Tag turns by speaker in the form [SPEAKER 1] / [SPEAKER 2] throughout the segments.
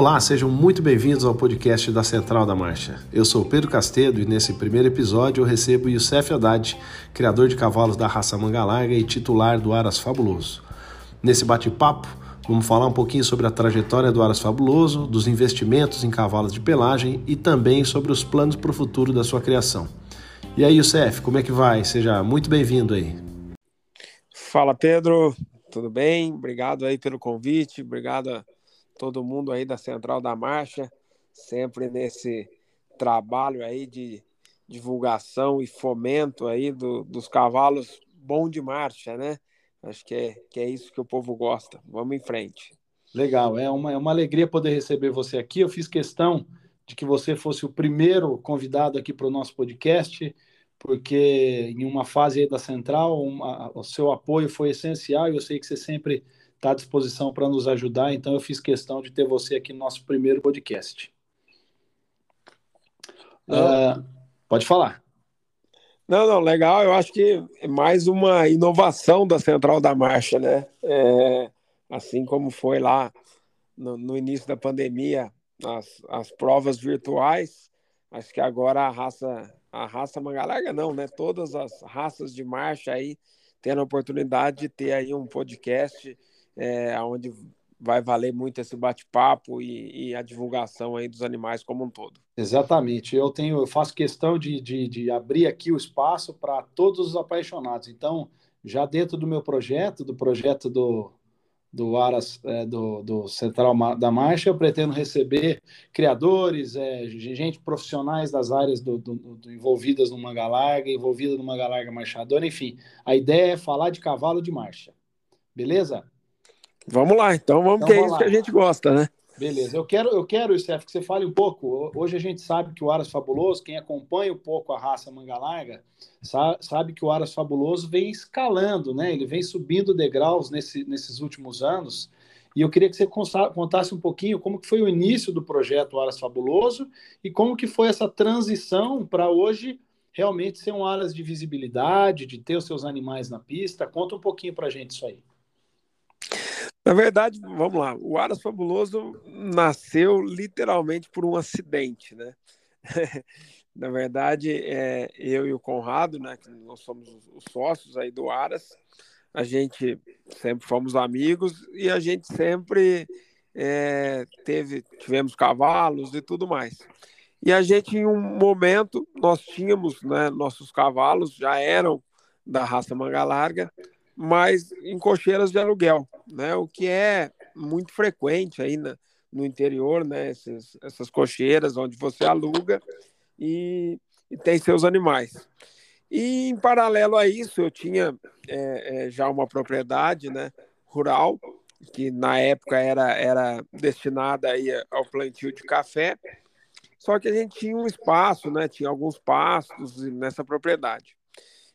[SPEAKER 1] Olá, sejam muito bem-vindos ao podcast da Central da Marcha. Eu sou Pedro Castedo e nesse primeiro episódio eu recebo Youssef Haddad, criador de cavalos da raça manga larga e titular do Aras Fabuloso. Nesse bate-papo, vamos falar um pouquinho sobre a trajetória do Aras Fabuloso, dos investimentos em cavalos de pelagem e também sobre os planos para o futuro da sua criação. E aí, Youssef, como é que vai? Seja muito bem-vindo aí.
[SPEAKER 2] Fala, Pedro. Tudo bem? Obrigado aí pelo convite. Obrigado todo mundo aí da Central da Marcha, sempre nesse trabalho aí de divulgação e fomento aí do, dos cavalos bom de marcha, né? Acho que é, que é isso que o povo gosta. Vamos em frente.
[SPEAKER 1] Legal, é uma, é uma alegria poder receber você aqui. Eu fiz questão de que você fosse o primeiro convidado aqui para o nosso podcast, porque em uma fase aí da Central, uma, o seu apoio foi essencial e eu sei que você sempre está à disposição para nos ajudar, então eu fiz questão de ter você aqui no nosso primeiro podcast. Uh, pode falar.
[SPEAKER 2] Não, não, legal. Eu acho que é mais uma inovação da Central da Marcha, né? É, assim como foi lá no, no, início da pandemia, as, as provas virtuais, acho que agora a raça, a raça Mangalarga não, né? Todas as raças de marcha aí tendo a oportunidade de ter aí um podcast é, onde vai valer muito esse bate-papo e, e, a divulgação aí dos animais como um todo.
[SPEAKER 1] Exatamente. Eu tenho, eu faço questão de, de, de abrir aqui o espaço para todos os apaixonados. Então, já dentro do meu projeto, do projeto do, do Aras, é, do, do Central da Marcha, eu pretendo receber criadores, é, gente profissionais das áreas do, do, envolvidas no manga larga, envolvida no manga larga marchadora, enfim. A ideia é falar de cavalo de marcha. Beleza?
[SPEAKER 2] Vamos lá, então vamos então, que é isso lá. que a gente gosta, né?
[SPEAKER 1] Beleza, eu quero, eu quero, Steph, que você fale um pouco. Hoje a gente sabe que o Aras Fabuloso, quem acompanha um pouco a raça manga larga, sabe que o Aras Fabuloso vem escalando, né? Ele vem subindo degraus nesse, nesses últimos anos. E eu queria que você contasse um pouquinho como que foi o início do projeto Aras Fabuloso e como que foi essa transição para hoje realmente ser um Aras de visibilidade, de ter os seus animais na pista. Conta um pouquinho para a gente isso aí.
[SPEAKER 2] Na verdade, vamos lá, o Aras Fabuloso nasceu literalmente por um acidente, né? Na verdade, é, eu e o Conrado, né, que nós somos os sócios aí do Aras, a gente sempre fomos amigos e a gente sempre é, teve, tivemos cavalos e tudo mais. E a gente, em um momento, nós tínhamos, né, nossos cavalos já eram da raça manga larga, mas em cocheiras de aluguel, né? O que é muito frequente aí na, no interior, né? Essas, essas cocheiras onde você aluga e, e, tem seus animais. E em paralelo a isso, eu tinha é, é, já uma propriedade, né? Rural que na época era, era destinada aí ao plantio de café, só que a gente tinha um espaço, né? Tinha alguns pastos nessa propriedade.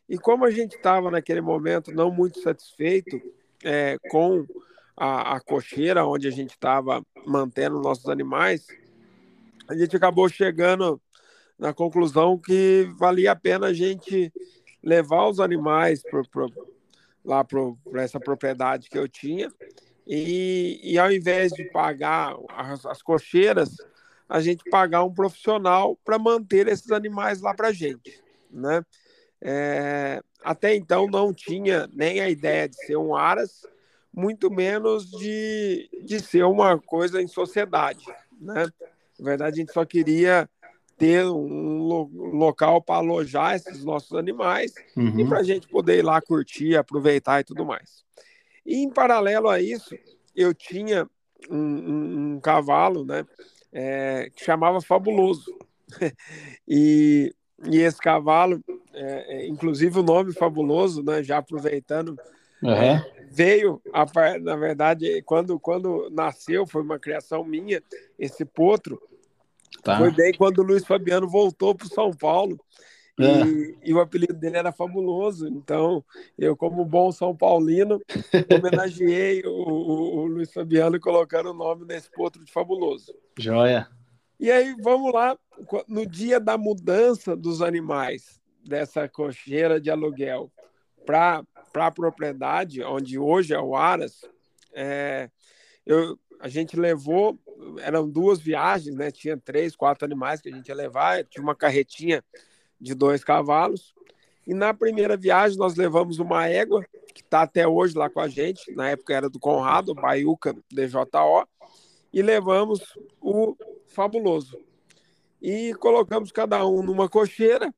[SPEAKER 2] E como a gente estava naquele momento não muito satisfeito é, com a, a cocheira onde a gente estava mantendo nossos animais, a gente acabou chegando na conclusão que valia a pena a gente levar os animais pro, pro, lá para essa propriedade que eu tinha e, e ao invés de pagar as, as cocheiras, a gente pagar um profissional para manter esses animais lá para gente, né? É, até então não tinha nem a ideia de ser um Aras, muito menos de, de ser uma coisa em sociedade. Né? Na verdade, a gente só queria ter um lo local para alojar esses nossos animais uhum. e para a gente poder ir lá curtir, aproveitar e tudo mais. E em paralelo a isso, eu tinha um, um, um cavalo né, é, que chamava Fabuloso. e, e esse cavalo é, é, inclusive o nome fabuloso, né? Já aproveitando, uhum. é, veio, a, na verdade, quando, quando nasceu, foi uma criação minha, esse potro. Tá. Foi bem quando o Luiz Fabiano voltou para São Paulo. E, é. e, o apelido dele era fabuloso. Então, eu, como bom São Paulino, homenageei o, o, o, Luiz Fabiano colocando o nome nesse potro de fabuloso.
[SPEAKER 1] Joia.
[SPEAKER 2] E aí, vamos lá, no dia da mudança dos animais, dessa cocheira de aluguel para a propriedade, onde hoje é o Aras, é, eu, a gente levou eram duas viagens, né? Tinha três, quatro animais que a gente ia levar, tinha uma carretinha de dois cavalos. E na primeira viagem nós levamos uma égua, que está até hoje lá com a gente, na época era do Conrado, Baiuca DJO, e levamos o Fabuloso. E colocamos cada um numa cocheira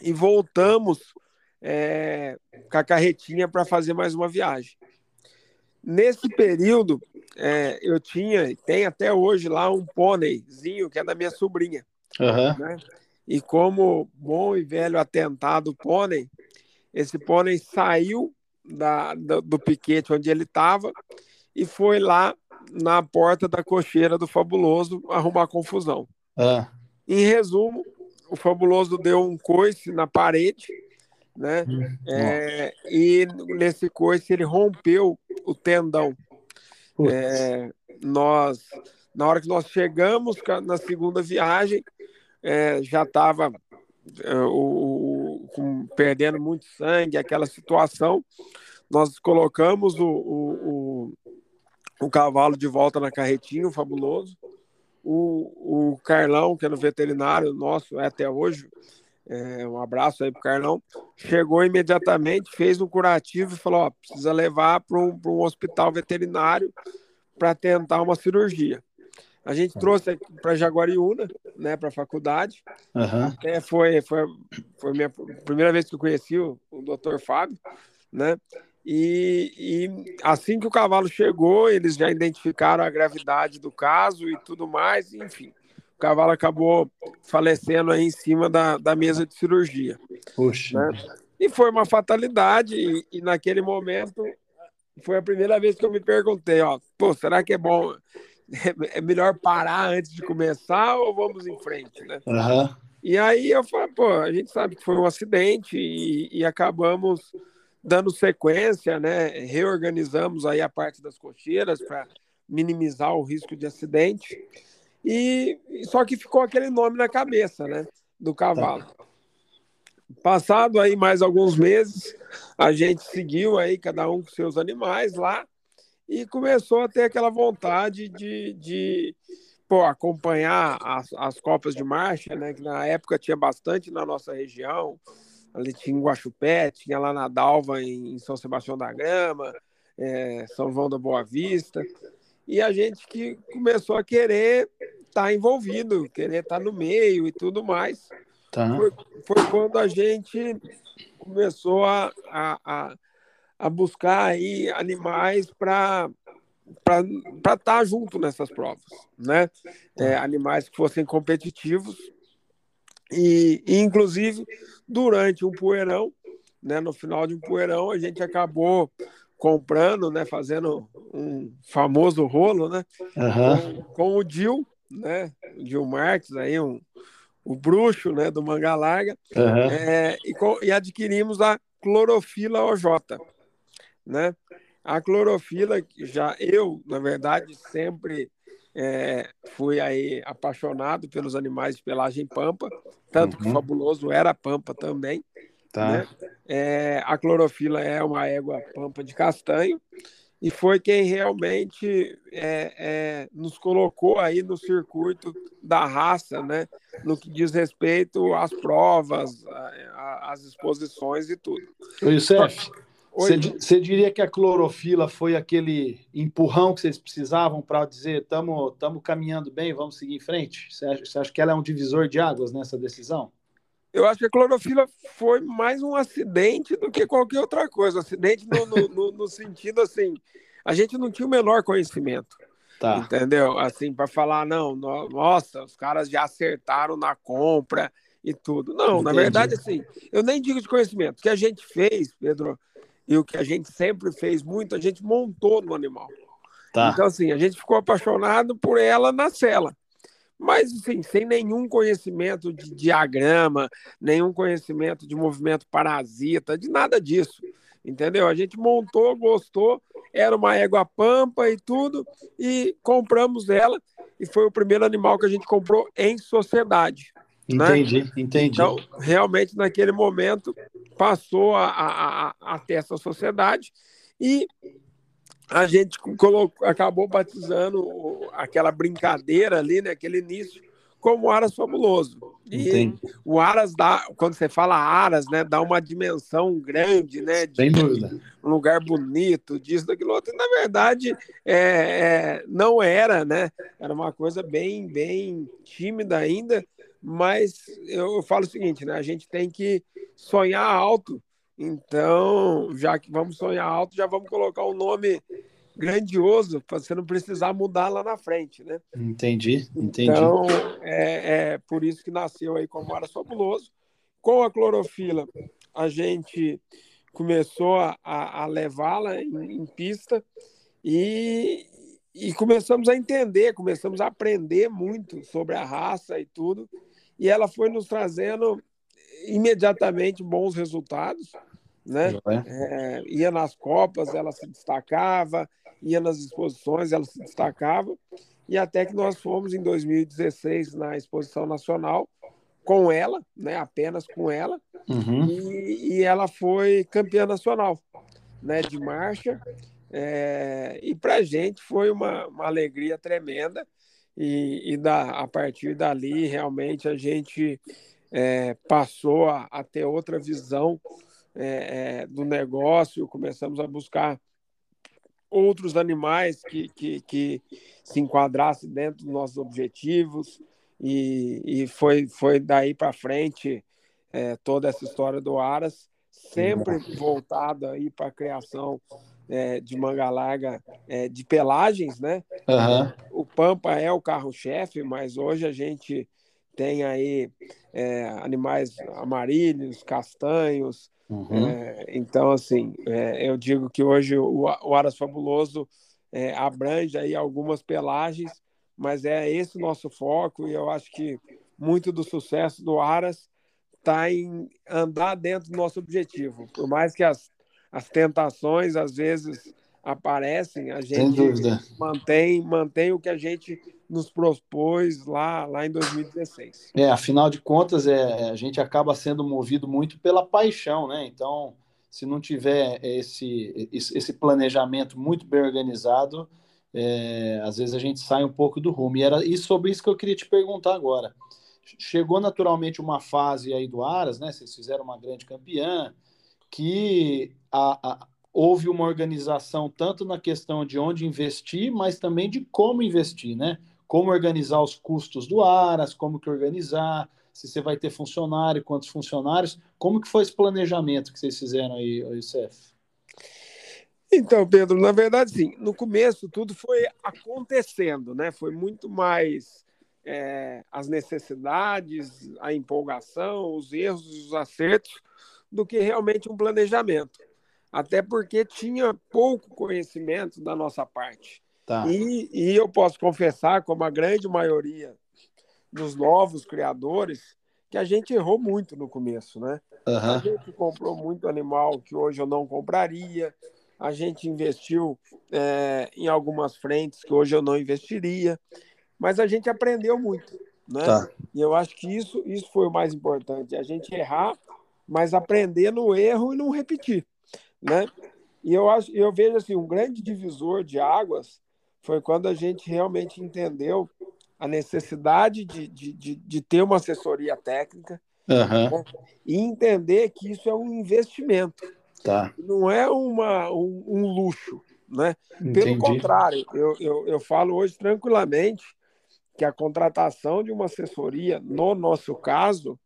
[SPEAKER 2] e voltamos é, com a carretinha para fazer mais uma viagem. Nesse período, é, eu tinha, e tem até hoje lá um pôneizinho que é da minha sobrinha. Uhum. Né? E como bom e velho atentado pônei, esse pônei saiu da, do, do piquete onde ele estava e foi lá na porta da cocheira do Fabuloso arrumar confusão. Uhum. Em resumo, o Fabuloso deu um coice na parede, né? Uhum. É, e nesse coice ele rompeu o tendão. É, nós, na hora que nós chegamos na segunda viagem, é, já estava é, perdendo muito sangue, aquela situação. Nós colocamos o, o, o, cavalo de volta na carretinha, o fabuloso. O, o Carlão, que é no veterinário nosso, é até hoje, é, um abraço aí pro Carlão, chegou imediatamente, fez um curativo e falou: ó, precisa levar para um, um hospital veterinário para tentar uma cirurgia. A gente trouxe para Jaguariúna, né, para a faculdade. Uhum. Até foi, foi, foi minha primeira vez que eu conheci o, o Dr. Fábio, né? E, e, assim que o cavalo chegou, eles já identificaram a gravidade do caso e tudo mais, enfim. O cavalo acabou falecendo aí em cima da, da mesa de cirurgia. Puxa. Né? E foi uma fatalidade, e, e naquele momento foi a primeira vez que eu me perguntei, ó, pô, será que é bom é melhor parar antes de começar ou vamos em frente, né? Uhum. E aí eu falei, pô, a gente sabe que foi um acidente e, e, acabamos dando sequência, né? Reorganizamos aí a parte das cocheiras para minimizar o risco de acidente. E só que ficou aquele nome na cabeça, né? Do cavalo. Passado aí mais alguns meses, a gente seguiu aí cada um com seus animais lá e começou a ter aquela vontade de, de pô, acompanhar as, as Copas de Marcha, né, que na época tinha bastante na nossa região, ali tinha em Guaxupé, tinha lá na Dalva, em, São Sebastião da Grama, é, São João da Boa Vista, e a gente que começou a querer estar tá envolvido, querer estar tá no meio e tudo mais. Tá. Foi, foi quando a gente começou a, a, a a buscar aí animais para para estar tá junto nessas provas, né? É, animais que fossem competitivos e, e, inclusive durante um poeirão, né? No final de um poeirão a gente acabou comprando, né? Fazendo um famoso rolo, né? Uhum. Com, com, o Dil, né? O Dil Marques aí um o bruxo, né? Do Manga Larga uhum. é, e, e adquirimos a clorofila OJ, né? A clorofila, já eu, na verdade, sempre é, fui aí apaixonado pelos animais de pelagem pampa, tanto uhum. que o fabuloso era pampa também. Tá. Né? É, a clorofila é uma égua pampa de castanho e foi quem realmente é, é, nos colocou aí no circuito da raça, né? No que diz respeito às provas, às exposições e tudo.
[SPEAKER 1] O Youssef, você diria que a clorofila foi aquele empurrão que vocês precisavam para dizer estamos caminhando bem, vamos seguir em frente? Você acha, acha, que ela é um divisor de águas nessa decisão?
[SPEAKER 2] Eu acho que a clorofila foi mais um acidente do que qualquer outra coisa. Acidente no, no, no, no sentido assim, a gente não tinha o menor conhecimento. Tá. Entendeu? Assim, para falar, não, nossa, os caras já acertaram na compra e tudo. Não, Entendi. na verdade, assim, eu nem digo de conhecimento. O que a gente fez, Pedro, e o que a gente sempre fez muito, a gente montou no animal. Tá. Então, assim, a gente ficou apaixonado por ela na cela. Mas, assim, sem nenhum conhecimento de diagrama, nenhum conhecimento de movimento parasita, de nada disso. Entendeu? A gente montou, gostou, era uma égua pampa e tudo, e compramos ela, e foi o primeiro animal que a gente comprou em sociedade.
[SPEAKER 1] Entendi, né? entendi.
[SPEAKER 2] Então, realmente, naquele momento, passou a, a, a, ter essa sociedade e a gente colocou, acabou batizando aquela brincadeira ali, né, aquele início, como Aras Fabuloso. E Entendi. o Aras dá, quando você fala Aras, né, dá uma dimensão grande, né?
[SPEAKER 1] De, Sem dúvida.
[SPEAKER 2] Um lugar bonito, disso, daquilo outro. E, na verdade, é, é, não era, né? Era uma coisa bem, bem tímida ainda, mas eu falo o seguinte, né? A gente tem que sonhar alto. Então, já que vamos sonhar alto, já vamos colocar um nome grandioso para você não precisar mudar lá na frente, né?
[SPEAKER 1] Entendi, entendi.
[SPEAKER 2] Então, é, é por isso que nasceu aí como Aras Fabuloso. Com a clorofila, a gente começou a, a levá-la em, em, pista e, e começamos a entender, começamos a aprender muito sobre a raça e tudo, e ela foi nos trazendo imediatamente bons resultados, né? É, ia nas copas, ela se destacava, ia nas exposições, ela se destacava, e até que nós fomos em 2016 na exposição nacional com ela, né, apenas com ela, uhum. e, e, ela foi campeã nacional, né, de marcha, é, e para a gente foi uma, uma alegria tremenda, e, e da, a partir dali realmente a gente é, passou a, a, ter outra visão é, do negócio, começamos a buscar outros animais que, que, que se enquadrassem dentro dos nossos objetivos. E, e foi, foi daí para frente é, toda essa história do Aras, sempre voltada aí para a criação é, de manga larga é, de pelagens, né? Uhum. O Pampa é o carro-chefe, mas hoje a gente tem aí é, animais amarelos, castanhos, Uhum. É, então, assim, é, eu digo que hoje o, o Aras Fabuloso é, abrange aí algumas pelagens, mas é esse o nosso foco e eu acho que muito do sucesso do Aras está em andar dentro do nosso objetivo. Por mais que as, as tentações às vezes aparecem, a gente mantém, mantém o que a gente nos propôs lá, lá em 2016.
[SPEAKER 1] É, afinal de contas, é, a gente acaba sendo movido muito pela paixão, né? Então, se não tiver esse, esse planejamento muito bem organizado, é, às vezes a gente sai um pouco do rumo. E era isso sobre isso que eu queria te perguntar agora. Chegou naturalmente uma fase aí do Aras, né? Vocês fizeram uma grande campeã, que a, a, houve uma organização tanto na questão de onde investir, mas também de como investir, né? como organizar os custos do Aras, como que organizar, se você vai ter funcionário, quantos funcionários, como que foi esse planejamento que vocês fizeram aí, Youssef?
[SPEAKER 2] Então, Pedro, na verdade, sim, no começo tudo foi acontecendo, né? Foi muito mais é, as necessidades, a empolgação, os erros os acertos, do que realmente um planejamento. Até porque tinha pouco conhecimento da nossa parte. Tá. E, e eu posso confessar, como a grande maioria dos novos criadores, que a gente errou muito no começo, né? Uhum. A gente comprou muito animal que hoje eu não compraria, a gente investiu é, em algumas frentes que hoje eu não investiria, mas a gente aprendeu muito, né? Tá. E eu acho que isso, isso foi o mais importante, a gente errar, mas aprender no erro e não repetir, né? E eu acho, eu vejo assim um grande divisor de águas foi quando a gente realmente entendeu a necessidade de, de, de, de ter uma assessoria técnica uhum. né? e entender que isso é um investimento. Tá. Não é uma, um, um luxo. Né? Pelo contrário, eu, eu, eu falo hoje tranquilamente que a contratação de uma assessoria, no nosso caso,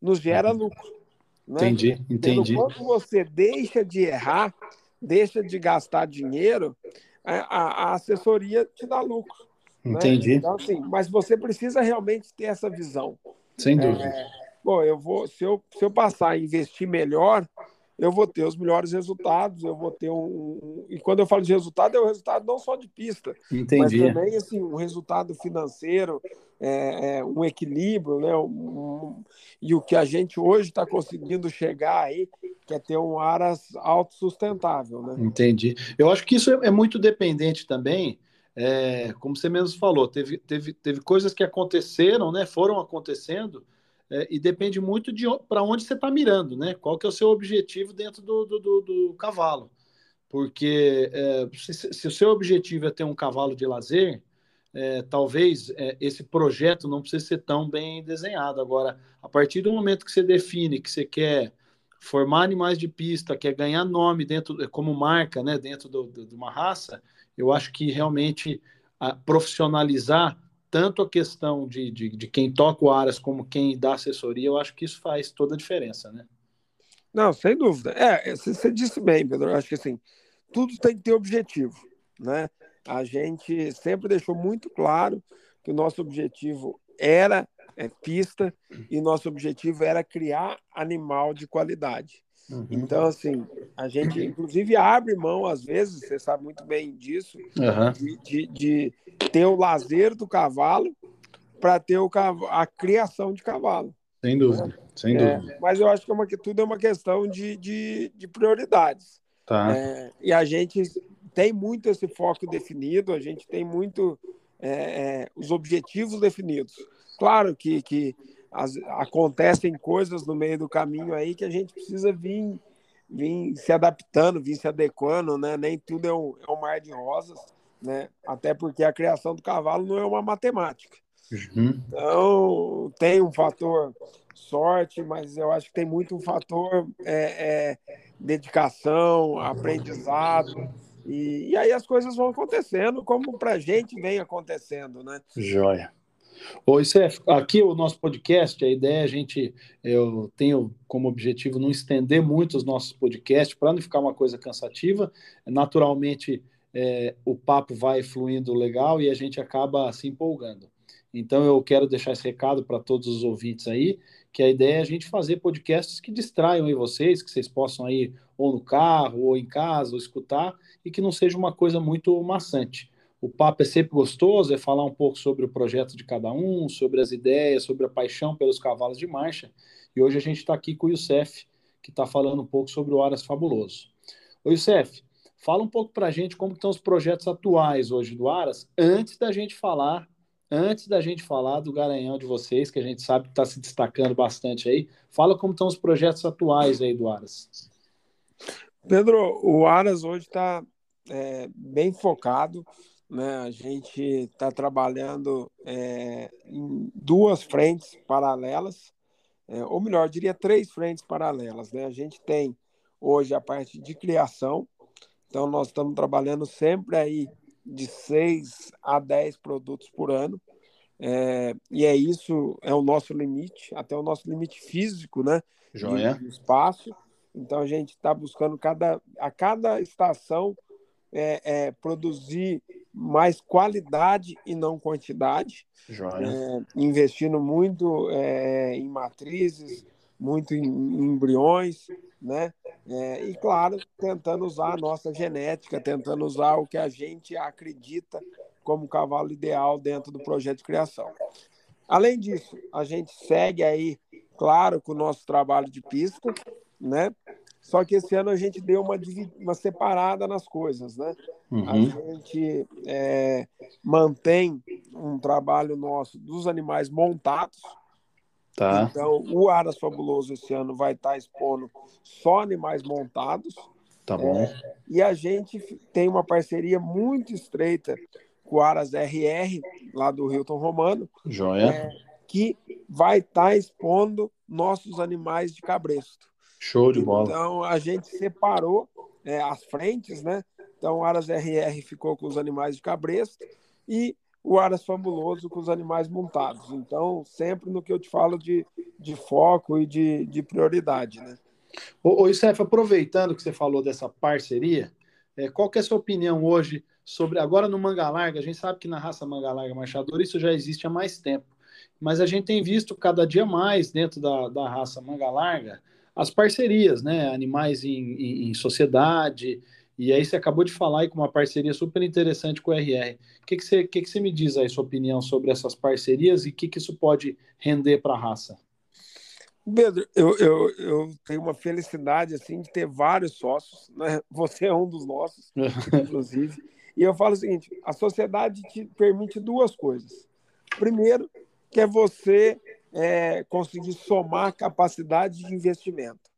[SPEAKER 2] nos gera lucro.
[SPEAKER 1] Né? Entendi, entendi.
[SPEAKER 2] Quando você deixa de errar, deixa de gastar dinheiro, a, a assessoria te dá lucro.
[SPEAKER 1] Né? Entendi.
[SPEAKER 2] Né? Então, assim, mas você precisa realmente ter essa visão.
[SPEAKER 1] Sem dúvida. É,
[SPEAKER 2] bom, eu vou, se eu, se eu passar a investir melhor, eu vou ter os melhores resultados, eu vou ter um, um, E quando eu falo de resultado, é o resultado não só de pista,
[SPEAKER 1] Entendi.
[SPEAKER 2] mas também assim, um resultado financeiro, é, é, um equilíbrio, né? Um, e o que a gente hoje está conseguindo chegar aí, que é ter um aras autossustentável. Né?
[SPEAKER 1] Entendi. Eu acho que isso é, é muito dependente também. É, como você mesmo falou, teve, teve, teve coisas que aconteceram, né, foram acontecendo, é, e depende muito de para onde você está mirando, né? Qual que é o seu objetivo dentro do, do, do, do, cavalo. porque é, se, se, o seu objetivo é ter um cavalo de lazer, é, talvez é, esse projeto não precise ser tão bem desenhado. Agora, a partir do momento que você define que você quer formar animais de pista, quer ganhar nome dentro como marca, né, dentro do, do, de uma raça, eu acho que realmente a, profissionalizar tanto a questão de, de, de, quem toca o Aras como quem dá assessoria, eu acho que isso faz toda a diferença, né?
[SPEAKER 2] Não, sem dúvida. É, você disse bem, Pedro. Eu acho que assim, tudo tem que ter objetivo, né? A gente sempre deixou muito claro que o nosso objetivo era é, pista e nosso objetivo era criar animal de qualidade. Uhum. Então, assim, a gente inclusive abre mão, às vezes, você sabe muito bem disso, uhum. de, de, de, ter o lazer do cavalo para ter o, a criação de cavalo.
[SPEAKER 1] Sem dúvida, né? sem é, dúvida.
[SPEAKER 2] Mas eu acho que, é uma, que tudo é uma questão de, de, de prioridades.
[SPEAKER 1] Tá. É,
[SPEAKER 2] e a gente tem muito esse foco definido, a gente tem muito é, é, os objetivos definidos. Claro que, que as, acontecem coisas no meio do caminho aí que a gente precisa vir, vir se adaptando, vir se adequando, né? Nem tudo é um, é um mar de rosas, né? Até porque a criação do cavalo não é uma matemática. Uhum. Então, tem um fator sorte, mas eu acho que tem muito um fator é, é, dedicação, aprendizado, e, e aí as coisas vão acontecendo como para a gente vem acontecendo, né?
[SPEAKER 1] Joia. Ô, Icef, aqui o nosso podcast, a ideia é a gente, eu tenho como objetivo não estender muito os nossos podcasts para não ficar uma coisa cansativa. Naturalmente, é, o papo vai fluindo legal e a gente acaba se empolgando. Então, eu quero deixar esse recado para todos os ouvintes aí, que a ideia é a gente fazer podcasts que distraiam aí vocês, que vocês possam aí ou no carro, ou em casa, ou escutar, e que não seja uma coisa muito maçante. O papo é sempre gostoso, é falar um pouco sobre o projeto de cada um, sobre as ideias, sobre a paixão pelos cavalos de marcha. E hoje a gente está aqui com o Youssef, que está falando um pouco sobre o Aras Fabuloso. Ô Youssef, fala um pouco para a gente como estão os projetos atuais hoje do Aras, antes da gente falar antes da gente falar do Garanhão de vocês, que a gente sabe que está se destacando bastante aí, fala como estão os projetos atuais aí do Aras.
[SPEAKER 2] Pedro, o Aras hoje está é, bem focado, né? A gente está trabalhando é, em duas frentes paralelas, é, ou melhor, diria três frentes paralelas, né? A gente tem hoje a parte de criação, então nós estamos trabalhando sempre aí de 6 a 10 produtos por ano. É, e é isso, é o nosso limite, até o nosso limite físico, né?
[SPEAKER 1] Joia.
[SPEAKER 2] De, de espaço. Então a gente está buscando cada, a cada estação é, é, produzir mais qualidade e não quantidade.
[SPEAKER 1] É,
[SPEAKER 2] investindo muito é, em matrizes, muito em, em embriões, né? É, e, claro, tentando usar a nossa genética, tentando usar o que a gente acredita como cavalo ideal dentro do projeto de criação. Além disso, a gente segue aí, claro, com o nosso trabalho de pista, né? Só que esse ano a gente deu uma, uma separada nas coisas, né? Uhum. A gente é, mantém um trabalho nosso dos animais montados,
[SPEAKER 1] Tá.
[SPEAKER 2] Então, o Aras Fabuloso esse ano vai estar tá expondo só animais montados.
[SPEAKER 1] Tá bom. É,
[SPEAKER 2] e a gente tem uma parceria muito estreita com o Aras RR, lá do Hilton Romano.
[SPEAKER 1] Joia. É,
[SPEAKER 2] que vai estar tá expondo nossos animais de cabresto.
[SPEAKER 1] Show de bola.
[SPEAKER 2] Então, a gente separou é, as frentes, né? Então, o Aras RR ficou com os animais de cabresto e o Aras Fabuloso com os animais montados. Então, sempre no que eu te falo de, de foco e de, de prioridade, né?
[SPEAKER 1] Ô, ô Steph, aproveitando que você falou dessa parceria, é, qual que é a sua opinião hoje sobre, agora no Manga Larga, a gente sabe que na raça Manga Larga Marchador isso já existe há mais tempo, mas a gente tem visto cada dia mais dentro da, da raça Manga Larga as parcerias, né? Animais em, em, em sociedade, e aí você acabou de falar aí com uma parceria super interessante com o RR. O que, que, você, que, que você me diz aí, sua opinião sobre essas parcerias e o que, que isso pode render para a raça?
[SPEAKER 2] Pedro, eu, eu, eu tenho uma felicidade assim de ter vários sócios, né? Você é um dos nossos, inclusive. E eu falo o seguinte: a sociedade te permite duas coisas. Primeiro, que é você é, conseguir somar capacidade de investimento.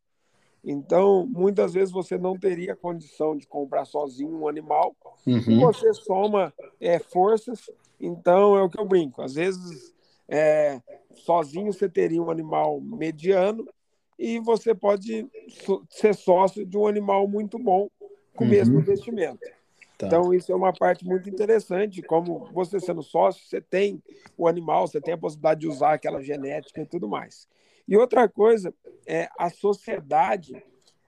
[SPEAKER 2] Então, muitas vezes você não teria condição de comprar sozinho um animal,
[SPEAKER 1] Uhum.
[SPEAKER 2] você soma é, forças. Então, é o que eu brinco. Às vezes, é, sozinho você teria um animal mediano e você pode ser sócio de um animal muito bom com o
[SPEAKER 1] Uhum.
[SPEAKER 2] mesmo investimento.
[SPEAKER 1] Tá.
[SPEAKER 2] Então, isso é uma parte muito interessante. Como você sendo sócio, você tem o animal, você tem a possibilidade de usar aquela genética e tudo mais. E outra coisa, é a sociedade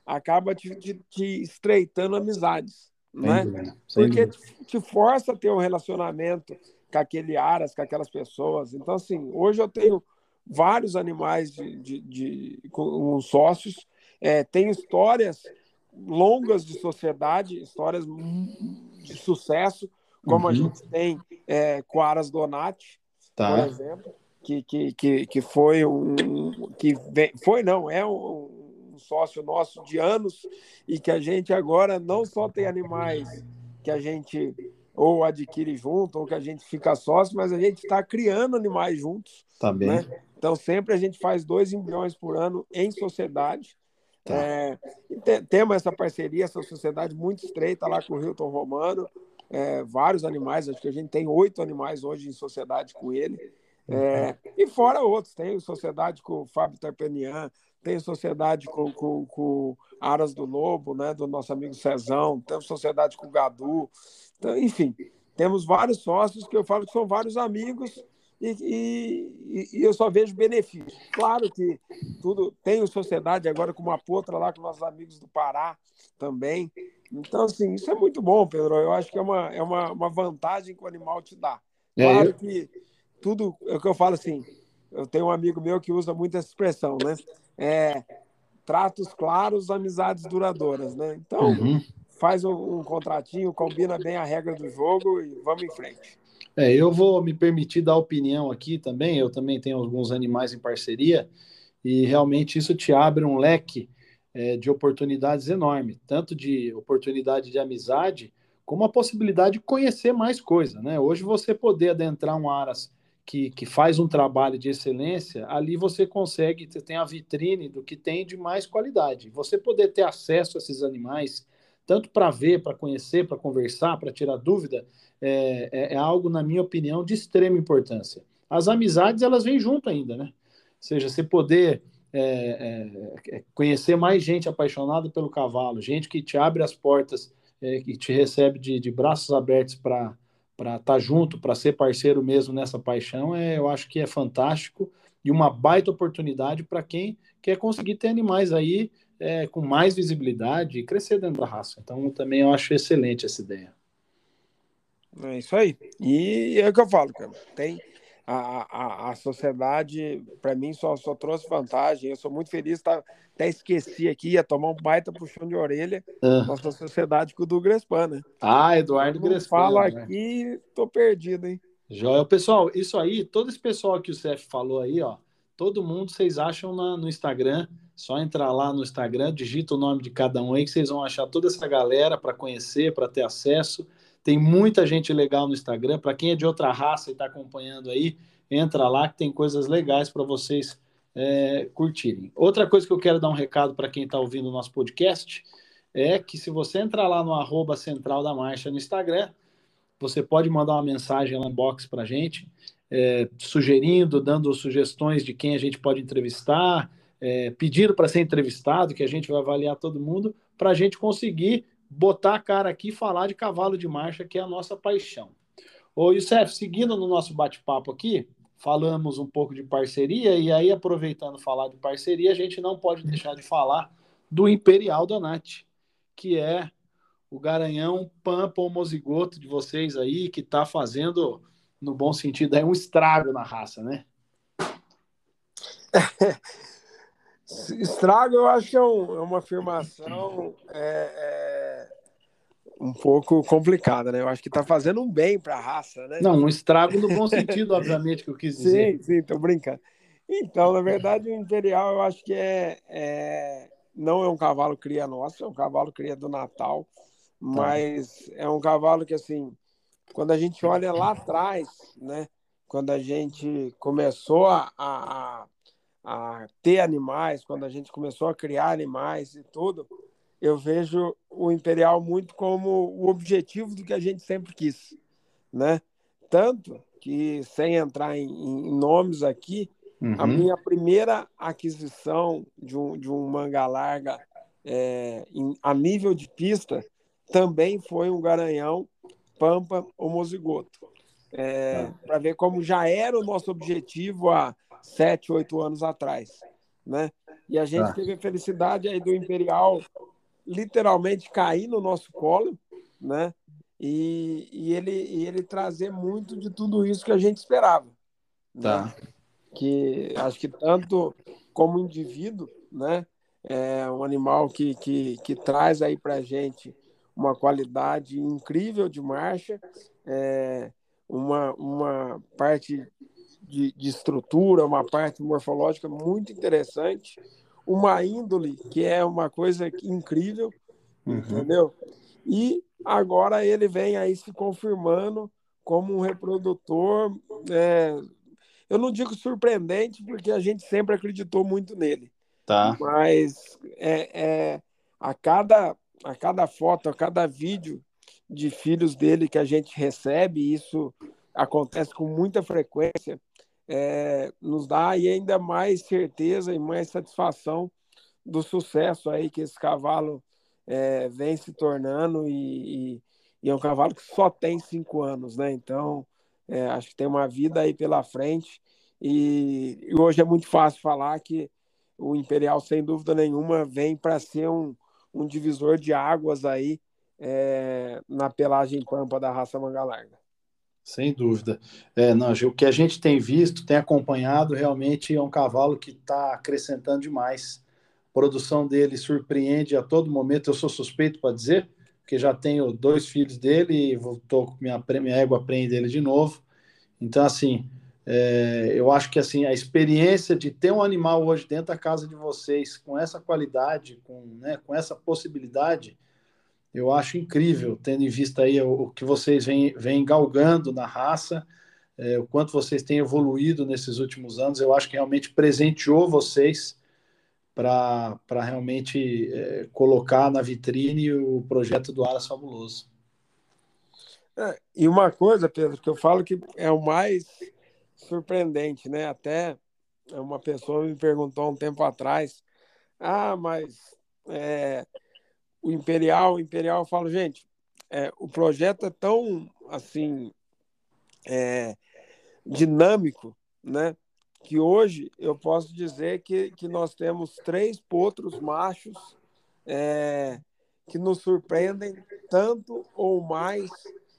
[SPEAKER 2] acaba te, te- te estreitando amizades,
[SPEAKER 1] Sem
[SPEAKER 2] né?
[SPEAKER 1] dúvida,
[SPEAKER 2] Porque te, te força a ter um relacionamento com aquele aras, com aquelas pessoas. Então, assim, hoje eu tenho vários animais de, de, de- com sócios, é, tenho histórias longas de sociedade, histórias de sucesso, como a
[SPEAKER 1] Uhum.
[SPEAKER 2] gente tem é, com Aras Donati, por
[SPEAKER 1] Tá.
[SPEAKER 2] exemplo, que, que, que, que foi um. que vem, foi, não, é um, um sócio nosso de anos e que a gente agora não só tem animais que a gente ou adquire junto, ou que a gente fica sócio, mas a gente está criando animais juntos.
[SPEAKER 1] Tá bem.
[SPEAKER 2] Né? Então, sempre a gente faz dois embriões por ano em sociedade.
[SPEAKER 1] Tá.
[SPEAKER 2] É, te- temos essa parceria, essa sociedade muito estreita lá com o Hilton Romano, é, vários animais, acho que a gente tem oito animais hoje em sociedade com ele. É, e fora outros, tem sociedade com o Fábio Tarpenian, tem sociedade com, com, com Aras do Lobo, né, do nosso amigo Cezão, temos sociedade com o Gadu. Então, enfim, temos vários sócios que eu falo que são vários amigos e, e, e eu só vejo benefício. Claro que tudo tem sociedade agora com uma potra lá com nossos amigos do Pará também. Então, assim, isso é muito bom, Pedro. Eu acho que é uma, é uma, uma vantagem que o animal te dá.
[SPEAKER 1] É,
[SPEAKER 2] Claro
[SPEAKER 1] eu-
[SPEAKER 2] que tudo é o que eu falo assim. Eu tenho um amigo meu que usa muito essa expressão, né? É, tratos claros, amizades duradouras, né? Então,
[SPEAKER 1] Uhum.
[SPEAKER 2] faz um, um contratinho, combina bem a regra do jogo e vamos em frente.
[SPEAKER 1] É, eu vou me permitir dar opinião aqui também. Eu também tenho alguns animais em parceria e realmente isso te abre um leque é, de oportunidades enorme, tanto de oportunidade de amizade, como a possibilidade de conhecer mais coisa, né? Hoje você poder adentrar um aras que, que faz um trabalho de excelência, ali você consegue, você tem a vitrine do que tem de mais qualidade. Você poder ter acesso a esses animais, tanto para ver, para conhecer, para conversar, para tirar dúvida, é, é, é algo, na minha opinião, de extrema importância. As amizades, elas vêm junto ainda, né? Ou seja, você poder é, é, conhecer mais gente apaixonada pelo cavalo, gente que te abre as portas, é, que te recebe de, de braços abertos para estar junto, para ser parceiro mesmo nessa paixão, é, eu acho que é fantástico e uma baita oportunidade para quem quer conseguir ter animais aí é, com mais visibilidade e crescer dentro da raça. Então, também eu acho excelente essa ideia.
[SPEAKER 2] É isso aí. E é o que eu falo, cara. Tem a, a, a sociedade, para mim, só, só trouxe vantagem. Eu sou muito feliz, tá, até esqueci aqui, ia tomar um baita puxão de orelha
[SPEAKER 1] Ah,
[SPEAKER 2] nossa sociedade com o Douglas Pan, né?
[SPEAKER 1] ah Eduardo Grespan.
[SPEAKER 2] falo
[SPEAKER 1] né?
[SPEAKER 2] aqui, tô perdido, hein?
[SPEAKER 1] Joel, pessoal, isso aí, todo esse pessoal que o CF falou aí, ó, todo mundo vocês acham na- no Instagram, só entrar lá no Instagram, digita o nome de cada um aí que vocês vão achar toda essa galera para conhecer, para ter acesso. Tem muita gente legal no Instagram. Para quem é de outra raça e está acompanhando aí, entra lá que tem coisas legais para vocês é, curtirem. Outra coisa que eu quero dar um recado para quem está ouvindo o nosso podcast é que se você entrar lá no arroba Central da Marcha no Instagram, você pode mandar uma mensagem lá no box para a gente, é, sugerindo, dando sugestões de quem a gente pode entrevistar, é, pedindo para ser entrevistado, que a gente vai avaliar todo mundo, para a gente conseguir botar a cara aqui e falar de cavalo de marcha, que é a nossa paixão. Ô, Youssef, seguindo no nosso bate-papo aqui, falamos um pouco de parceria, e aí, aproveitando falar de parceria, a gente não pode deixar de falar do Imperial Donati, que é o garanhão pampa homozigoto de vocês aí, que está fazendo, no bom sentido, aí um estrago na raça, né?
[SPEAKER 2] Estrago, eu acho que é, um- é uma afirmação é, é, um pouco complicada, né? Eu acho que tá fazendo um bem para a raça, né?
[SPEAKER 1] Não, um estrago no bom sentido, obviamente, que eu quis dizer.
[SPEAKER 2] Sim, sim, tô brincando. Então, na verdade, o Imperial eu acho que é, é- não é um cavalo cria nosso, é um cavalo cria do Natal, mas é um cavalo que, assim, quando a gente olha lá atrás, né, quando a gente começou a, a, a ter animais, quando a gente começou a criar animais e tudo, eu vejo o Imperial muito como o objetivo do que a gente sempre quis, né? Tanto que, sem entrar em, em nomes aqui, uhum. a minha primeira aquisição de um, de um manga larga é, em, a nível de pista também foi um garanhão pampa homozigoto. É, tá. Para ver como já era o nosso objetivo há sete, oito anos atrás. Né? E a gente tá. teve a felicidade aí do Imperial literalmente cair no nosso colo, né? E, e, ele, e ele trazer muito de tudo isso que a gente esperava. Né? Tá. Né? Que acho que tanto como indivíduo, né? É um animal que, que, que traz aí para a gente uma qualidade incrível de marcha, é, uma, uma parte de, de estrutura, uma parte morfológica muito interessante, uma índole que é uma coisa incrível, uhum. entendeu? E agora ele vem aí se confirmando como um reprodutor. É, eu não digo surpreendente, porque a gente sempre acreditou muito nele. Tá. Mas é, é, a, cada, a cada foto, a cada vídeo de filhos dele que a gente recebe, isso acontece com muita frequência é, nos dá ainda mais certeza e mais satisfação do sucesso aí que esse cavalo é, vem se tornando e, e, e, é um cavalo que só tem cinco anos, né? Então é, acho que tem uma vida aí pela frente e, e, hoje é muito fácil falar que o Imperial sem dúvida nenhuma vem para ser um, um divisor de águas aí é, na pelagem pampa da raça manga larga.
[SPEAKER 1] Sem dúvida. É, não, o que a gente tem visto, tem acompanhado, realmente é um cavalo que está acrescentando demais. A produção dele surpreende a todo momento. Eu sou suspeito para dizer, porque já tenho dois filhos dele e estou com minha, minha égua prende ele de novo. Então, assim, é, eu acho que assim a experiência de ter um animal hoje dentro da casa de vocês, com essa qualidade, com, né, com essa possibilidade, eu acho incrível, tendo em vista aí o, o que vocês vêm, galgando na raça, é, o quanto vocês têm evoluído nesses últimos anos. Eu acho que realmente presenteou vocês para realmente é, colocar na vitrine o projeto do Aras Fabuloso.
[SPEAKER 2] É, e uma coisa, Pedro, que eu falo que é o mais surpreendente, né? Até uma pessoa me perguntou um tempo atrás, ah, mas é, o Imperial, o Imperial, eu falo, gente, é, o projeto é tão assim é, dinâmico, né? Que hoje eu posso dizer que, que nós temos três potros machos é, que nos surpreendem tanto ou mais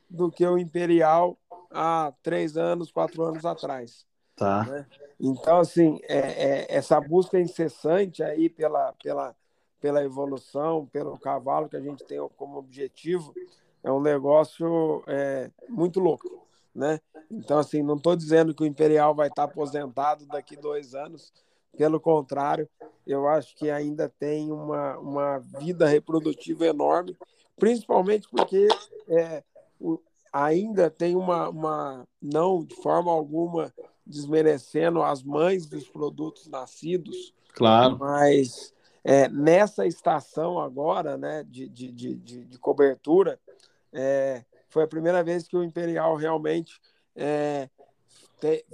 [SPEAKER 2] do que o Imperial há três anos, quatro anos atrás. Tá. Né? Então, assim, é, é, essa busca incessante aí pela, pela, pela evolução, pelo cavalo que a gente tem como objetivo, é um negócio é, muito louco, né? Então, assim, não estou dizendo que o Imperial vai estar aposentado daqui dois anos, pelo contrário, eu acho que ainda tem uma, uma vida reprodutiva enorme, principalmente porque é, o, ainda tem uma, uma, não de forma alguma desmerecendo as mães dos produtos nascidos, claro, mas é, nessa estação agora, né, de, de, de, de cobertura, é, foi a primeira vez que o Imperial realmente é, te,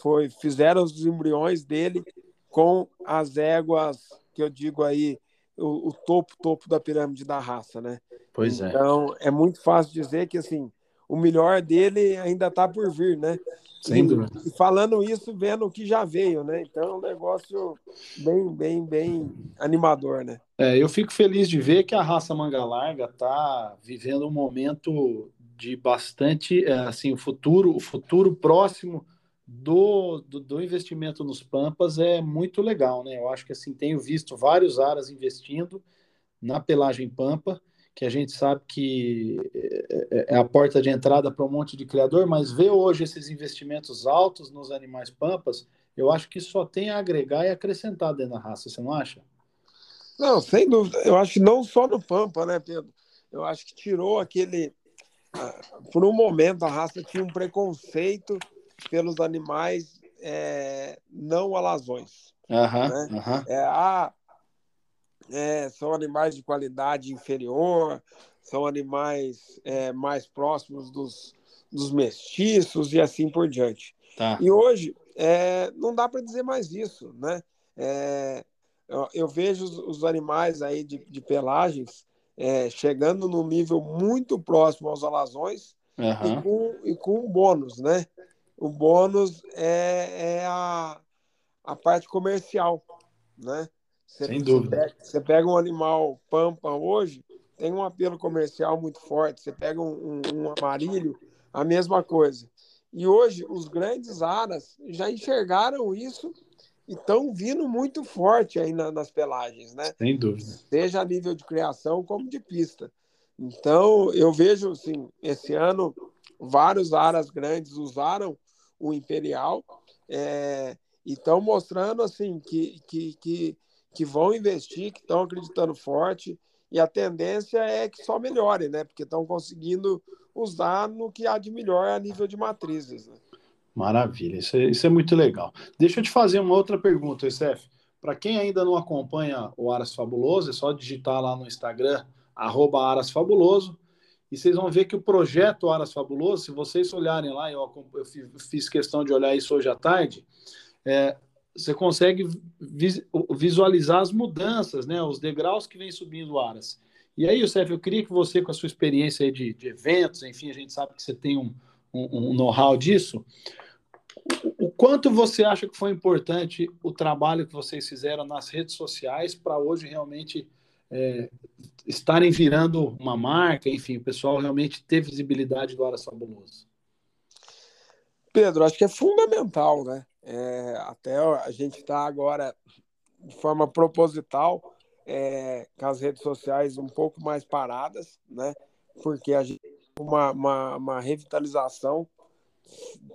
[SPEAKER 2] foi, fizeram os embriões dele com as éguas que eu digo aí, o, o topo, topo da pirâmide da raça, né? Pois é. Então, é muito fácil dizer que, assim, o melhor dele ainda está por vir, né? Sem dúvida. E falando isso, vendo o que já veio, né? Então é um negócio bem, bem, bem animador, né?
[SPEAKER 1] É, eu fico feliz de ver que a raça manga larga está vivendo um momento de bastante, é, assim, o futuro, o futuro próximo do, do, do, investimento nos Pampas é muito legal, né? Eu acho que assim tenho visto vários aras investindo na pelagem Pampa que a gente sabe que é, é, é a porta de entrada para um monte de criador, mas ver hoje esses investimentos altos nos animais pampas, eu acho que só tem a agregar e acrescentar dentro da raça, você não acha?
[SPEAKER 2] Não, sem dúvida. Eu acho que não só no pampa, né, Pedro? Eu acho que tirou aquele. Ah, por um momento, a raça tinha um preconceito pelos animais é, não alazões.
[SPEAKER 1] Uhum, né? uhum.
[SPEAKER 2] É, ah, é, são animais de qualidade inferior, são animais é, mais próximos dos, dos mestiços e assim por diante.
[SPEAKER 1] Tá.
[SPEAKER 2] E hoje é, não dá para dizer mais isso, né? É, eu, eu, vejo os, os, animais aí de, de pelagens é, chegando num nível muito próximo aos alazões uhum. e, com, e com um bônus, né? O bônus é, é a, a parte comercial, né?
[SPEAKER 1] Você, Sem dúvida.
[SPEAKER 2] Você pega, você pega, um animal pampa hoje, tem um apelo comercial muito forte. Você pega um, um, um amarilho, a mesma coisa. E hoje os grandes aras já enxergaram isso e estão vindo muito forte aí na, nas pelagens, né?
[SPEAKER 1] Sem dúvida.
[SPEAKER 2] Seja a nível de criação como de pista. Então, eu vejo, assim, esse ano, vários aras grandes usaram o Imperial é, e estão mostrando, assim, que, que, que, que vão investir, que estão acreditando forte e a tendência é que só melhore, né? Porque estão conseguindo usar no que há de melhor a nível de matrizes. Né?
[SPEAKER 1] Maravilha, isso é, isso é muito legal. Deixa eu te fazer uma outra pergunta, Steph. Para quem ainda não acompanha o Aras Fabuloso, é só digitar lá no Instagram, arroba Aras Fabuloso, e vocês vão ver que o projeto Aras Fabuloso, se vocês olharem lá, eu, eu fiz questão de olhar isso hoje à tarde, é, você consegue visualizar as mudanças, né, os degraus que vem subindo o Aras. E aí, Youssef, eu queria que você, com a sua experiência de, de eventos, enfim, a gente sabe que você tem um, um, um know-how disso, o, o, quanto você acha que foi importante o trabalho que vocês fizeram nas redes sociais para hoje realmente é, estarem virando uma marca, enfim, o pessoal realmente ter visibilidade do Aras Fabuloso?
[SPEAKER 2] Pedro, acho que é fundamental, né? É, até a gente está agora de forma proposital é, com as redes sociais um pouco mais paradas, né? Porque a gente tem uma, uma, uma revitalização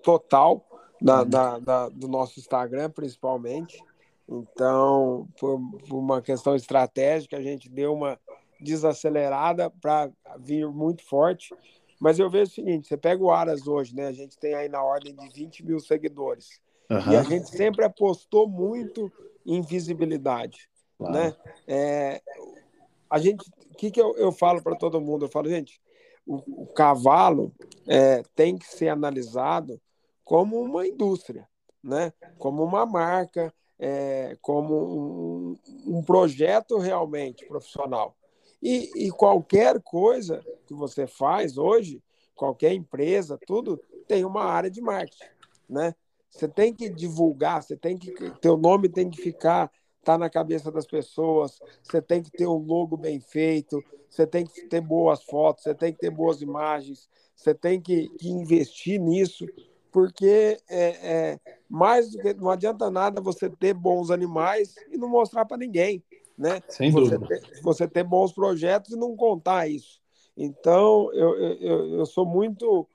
[SPEAKER 2] total da, uhum. da, da, do nosso Instagram, principalmente. Então, por, por, uma questão estratégica, a gente deu uma desacelerada para vir muito forte. Mas eu vejo o seguinte: você pega o Aras hoje, né? A gente tem aí na ordem de 20 mil seguidores. Uhum. E a gente sempre apostou muito em visibilidade. Claro. Né? É, a gente, o que, que eu, eu falo para todo mundo? Eu falo, gente, o, o cavalo é, tem que ser analisado como uma indústria, né? como uma marca, é, como um, um, projeto realmente profissional. E, e, qualquer coisa que você faz hoje, qualquer empresa, tudo tem uma área de marketing, né? Você tem que divulgar, você tem que teu nome tem que ficar tá na cabeça das pessoas, você tem que ter um logo bem feito, você tem que ter boas fotos, você tem que ter boas imagens, você tem que, que investir nisso, porque é, é, mais do que não adianta nada você ter bons animais e não mostrar para ninguém, né?
[SPEAKER 1] Sem
[SPEAKER 2] você
[SPEAKER 1] dúvida.
[SPEAKER 2] Ter, você ter bons projetos e não contar isso. Então, eu, eu, eu sou muito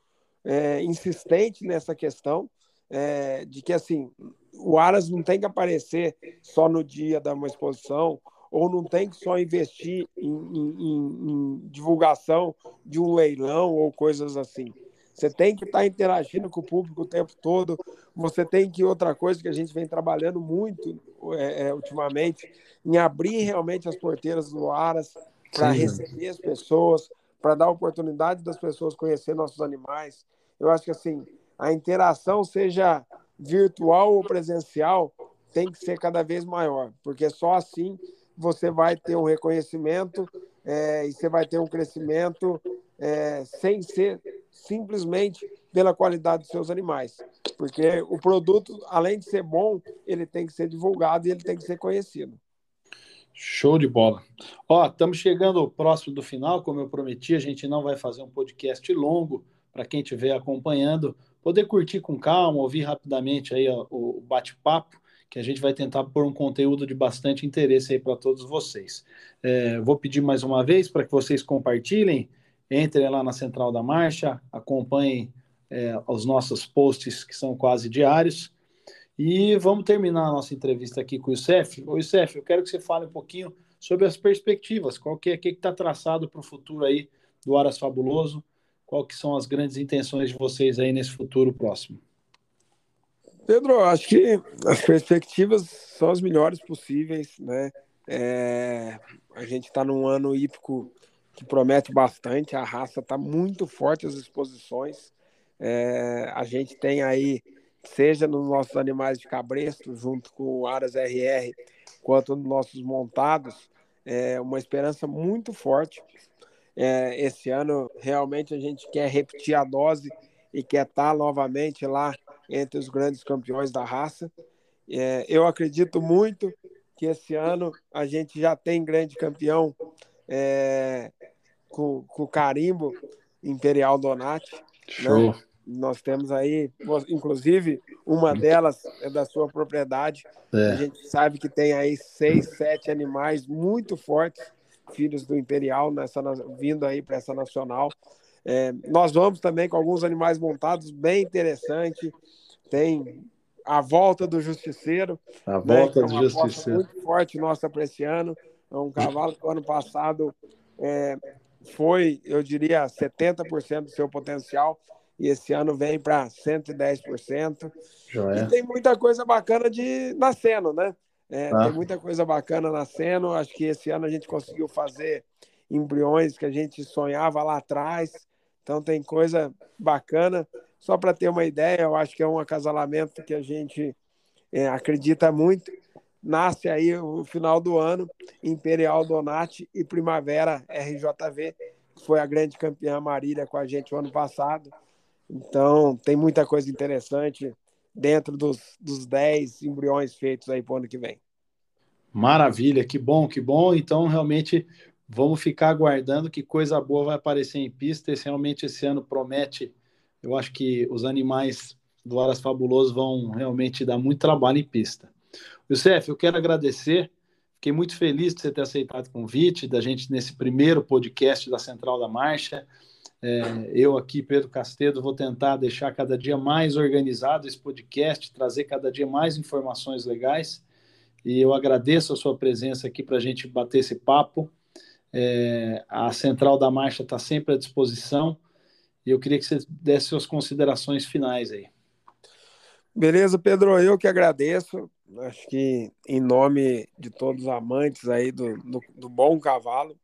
[SPEAKER 2] é, insistente nessa questão é, de que assim o Aras não tem que aparecer só no dia da uma exposição, ou não tem que só investir em, em, em divulgação de um leilão ou coisas assim. Você tem que estar tá interagindo com o público o tempo todo. Você tem que, outra coisa que a gente vem trabalhando muito é, é, ultimamente, em abrir realmente as porteiras do Aras para receber as pessoas, para dar oportunidade das pessoas conhecer nossos animais. Eu acho que assim, a interação seja virtual ou presencial, tem que ser cada vez maior, porque só assim você vai ter um reconhecimento é, e você vai ter um crescimento é, sem ser simplesmente pela qualidade dos seus animais. Porque o produto, além de ser bom, ele tem que ser divulgado e ele tem que ser conhecido.
[SPEAKER 1] Show de bola. Ó, estamos chegando próximo do final, como eu prometi, a gente não vai fazer um podcast longo para quem estiver acompanhando poder curtir com calma, ouvir rapidamente aí o bate-papo, que a gente vai tentar pôr um conteúdo de bastante interesse aí para todos vocês. É, vou pedir mais uma vez para que vocês compartilhem, entrem lá na Central da Marcha, acompanhem é, os nossos posts que são quase diários. E vamos terminar a nossa entrevista aqui com o Youssef. Ô Youssef, eu quero que você fale um pouquinho sobre as perspectivas, qual que é que está traçado para o futuro aí do Aras Fabuloso, qual que são as grandes intenções de vocês aí nesse futuro próximo?
[SPEAKER 2] Pedro, acho que as perspectivas são as melhores possíveis, né? É, a gente está num ano hípico que promete bastante, a raça está muito forte, as exposições. É, a gente tem aí, seja nos nossos animais de cabresto, junto com o Aras RR, quanto nos nossos montados, é uma esperança muito forte. É, esse ano, realmente, a gente quer repetir a dose e quer estar novamente lá entre os grandes campeões da raça. É, eu acredito muito que esse ano a gente já tem grande campeão é, com, com o carimbo Imperial Donati. Né? Show. Né? Nós temos aí, inclusive, uma delas é da sua propriedade. É. A gente sabe que tem aí seis, sete animais muito fortes, filhos do Imperial, nessa, vindo aí para essa nacional. É, nós vamos também com alguns animais montados bem interessante. Tem a volta do Justiceiro.
[SPEAKER 1] A né, volta é do Justiceiro.
[SPEAKER 2] Muito forte nossa para esse ano. É um cavalo que ano passado é, foi, eu diria, 70% do seu potencial e esse ano vem para 110%. Joia. E tem muita coisa bacana de nascendo, né? É, ah. Tem muita coisa bacana nascendo. Acho que esse ano a gente conseguiu fazer embriões que a gente sonhava lá atrás. Então tem coisa bacana. Só para ter uma ideia, eu acho que é um acasalamento que a gente é, acredita muito. Nasce aí o final do ano, Imperial Donati e Primavera RJV, que foi a grande campeã Marília com a gente o ano passado. Então, tem muita coisa interessante dentro dos, dos 10 embriões feitos aí para o ano que vem.
[SPEAKER 1] Maravilha, que bom, que bom. Então, realmente, vamos ficar aguardando que coisa boa vai aparecer em pista. Esse, realmente, esse ano promete. Eu acho que os animais do Aras Fabuloso vão realmente dar muito trabalho em pista. Youssef, eu quero agradecer. Fiquei muito feliz de você ter aceitado o convite, da gente nesse primeiro podcast da Central da Marcha. É, eu aqui, Pedro Castedo, vou tentar deixar cada dia mais organizado esse podcast, trazer cada dia mais informações legais. E eu agradeço a sua presença aqui para a gente bater esse papo. É, a Central da Marcha está sempre à disposição. E eu queria que você desse suas considerações finais aí.
[SPEAKER 2] Beleza, Pedro, eu que agradeço. Acho que em nome de todos os amantes aí do, do, do bom cavalo,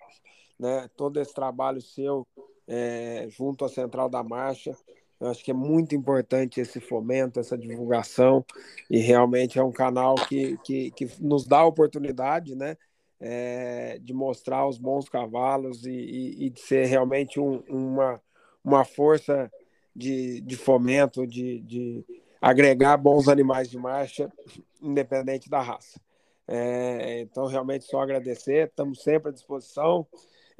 [SPEAKER 2] né? Todo esse trabalho seu é, junto à Central da Marcha. Eu acho que é muito importante esse fomento, essa divulgação, e realmente é um canal que, que, que nos dá a oportunidade né, é, de mostrar os bons cavalos e, e, e de ser realmente um, uma, uma força de, de fomento, de, de agregar bons animais de marcha, independente da raça. É, então, realmente, só agradecer, estamos sempre à disposição.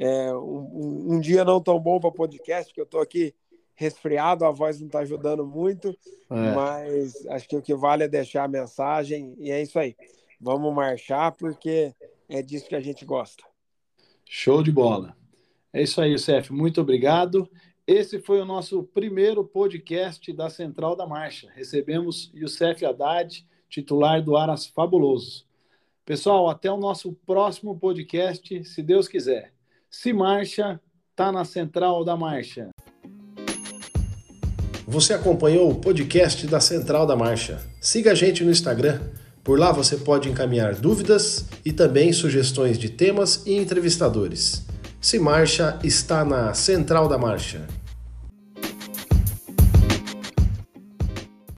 [SPEAKER 2] É, um, um, dia não tão bom para podcast, porque eu estou aqui resfriado, a voz não está ajudando muito, é. mas acho que o que vale é deixar a mensagem e é isso aí. Vamos marchar porque é disso que a gente gosta.
[SPEAKER 1] Show de bola. É isso aí, Youssef. Muito obrigado. Esse foi o nosso primeiro podcast da Central da Marcha. Recebemos Youssef Haddad, titular do Aras Fabuloso. Pessoal, até o nosso próximo podcast, se Deus quiser. Se marcha, tá na central da marcha.
[SPEAKER 3] Você acompanhou o podcast da Central da Marcha. Siga a gente no Instagram. Por lá você pode encaminhar dúvidas e também sugestões de temas e entrevistadores. Se Marcha está na Central da Marcha.